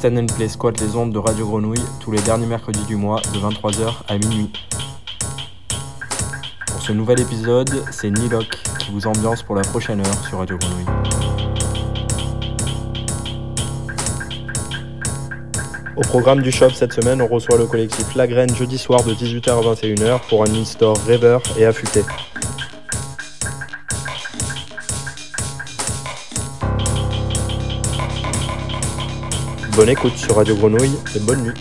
Stand and Play squatte les ondes de Radio Grenouille tous les derniers mercredis du mois de 23h à minuit. Pour ce nouvel épisode, c'est Niloc qui vous ambiance pour la prochaine heure sur Radio Grenouille. Au programme du shop cette semaine, on reçoit le collectif La Graine jeudi soir de 18h à 21h pour un in-store rêveur et affûté. Bonne écoute sur Radio Grenouille et bonne nuit.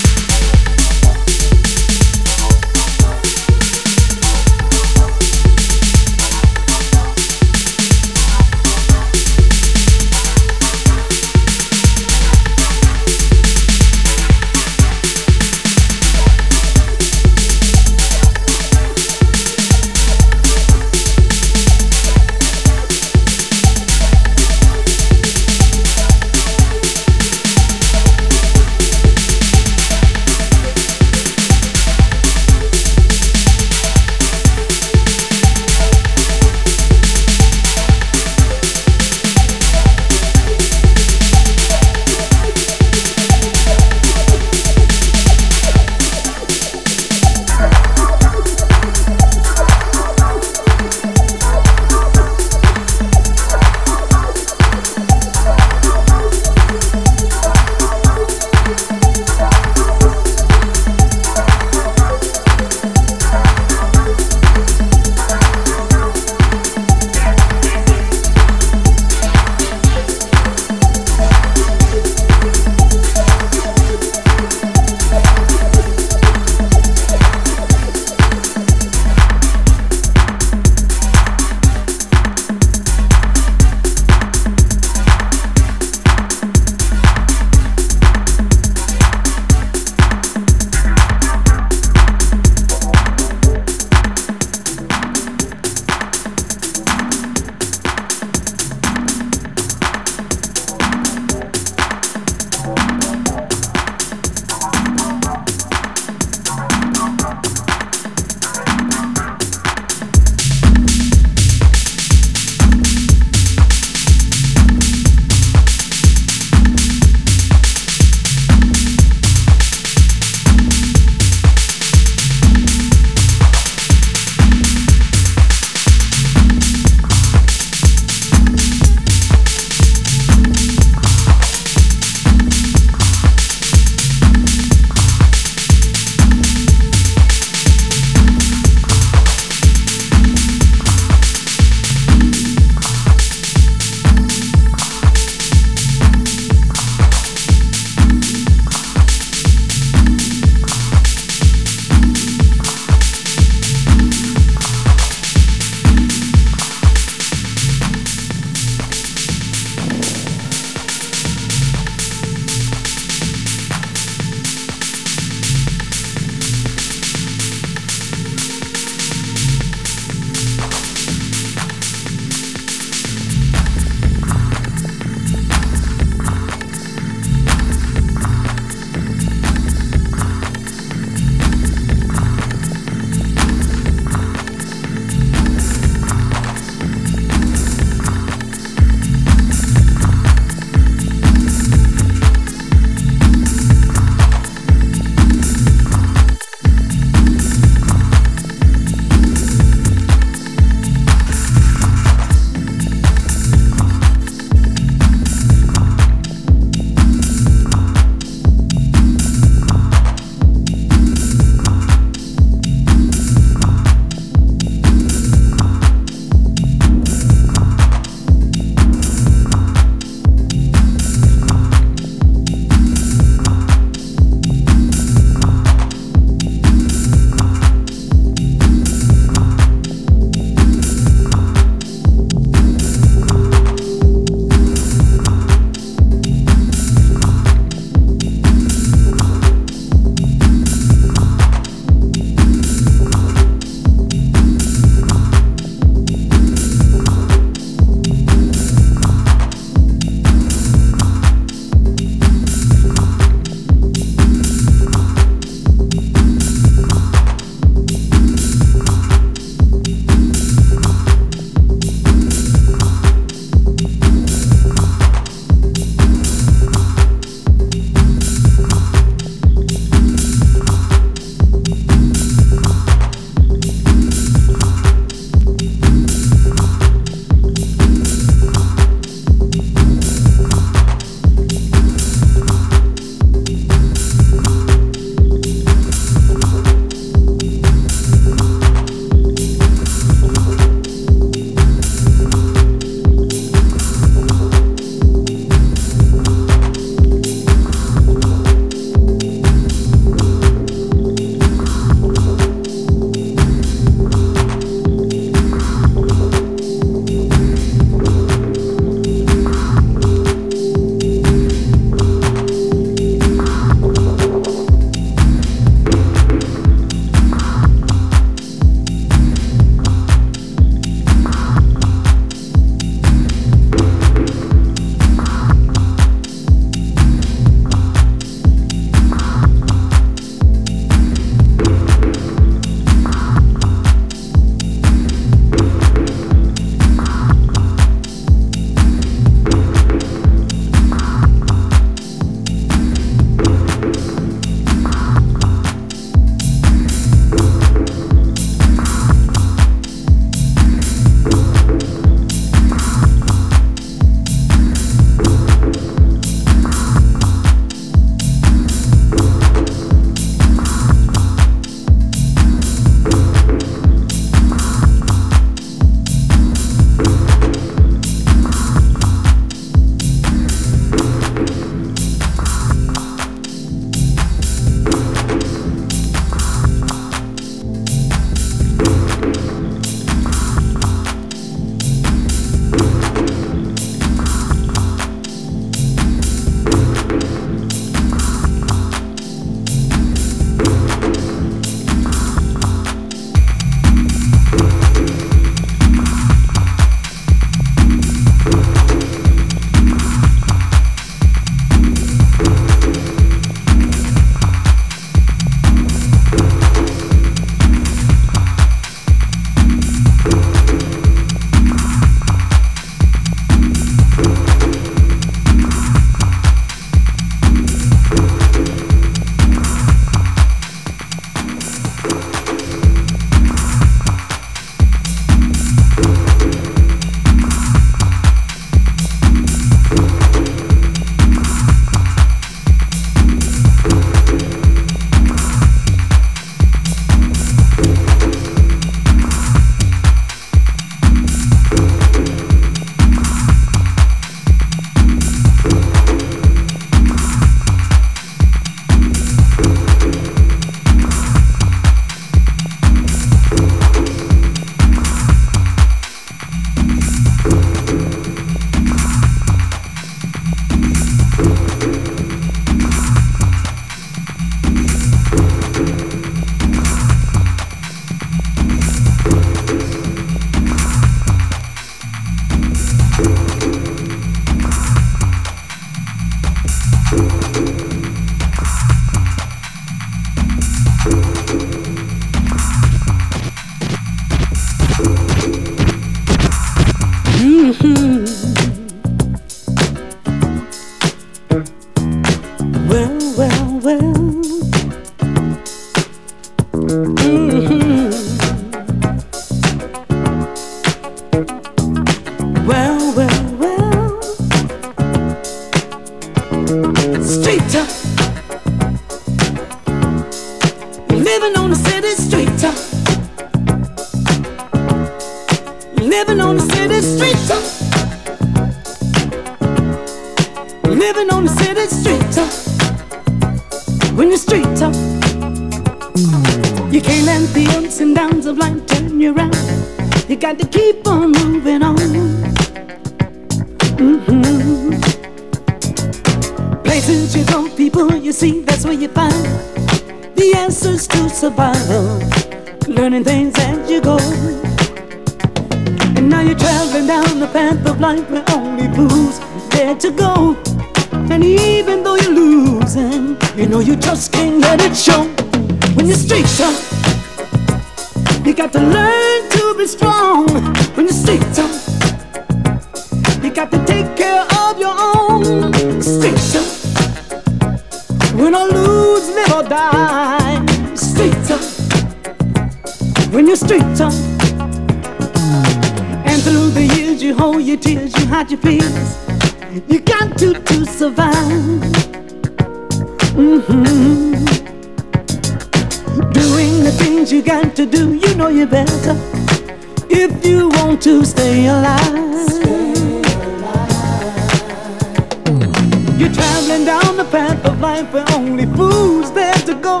Traveling down the path of life where only fools dare to go.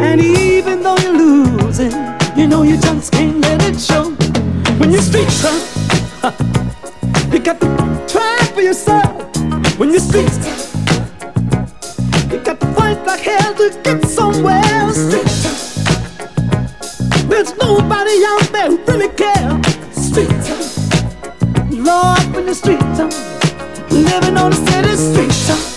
And even though you're losing, you know you just can't let it show. When you speak up, you got to try for yourself. When you speak up, you got to fight like hell to get somewhere. Streets there's nobody out there who really cares. Streets up, Lord, when the streets living on the city streets.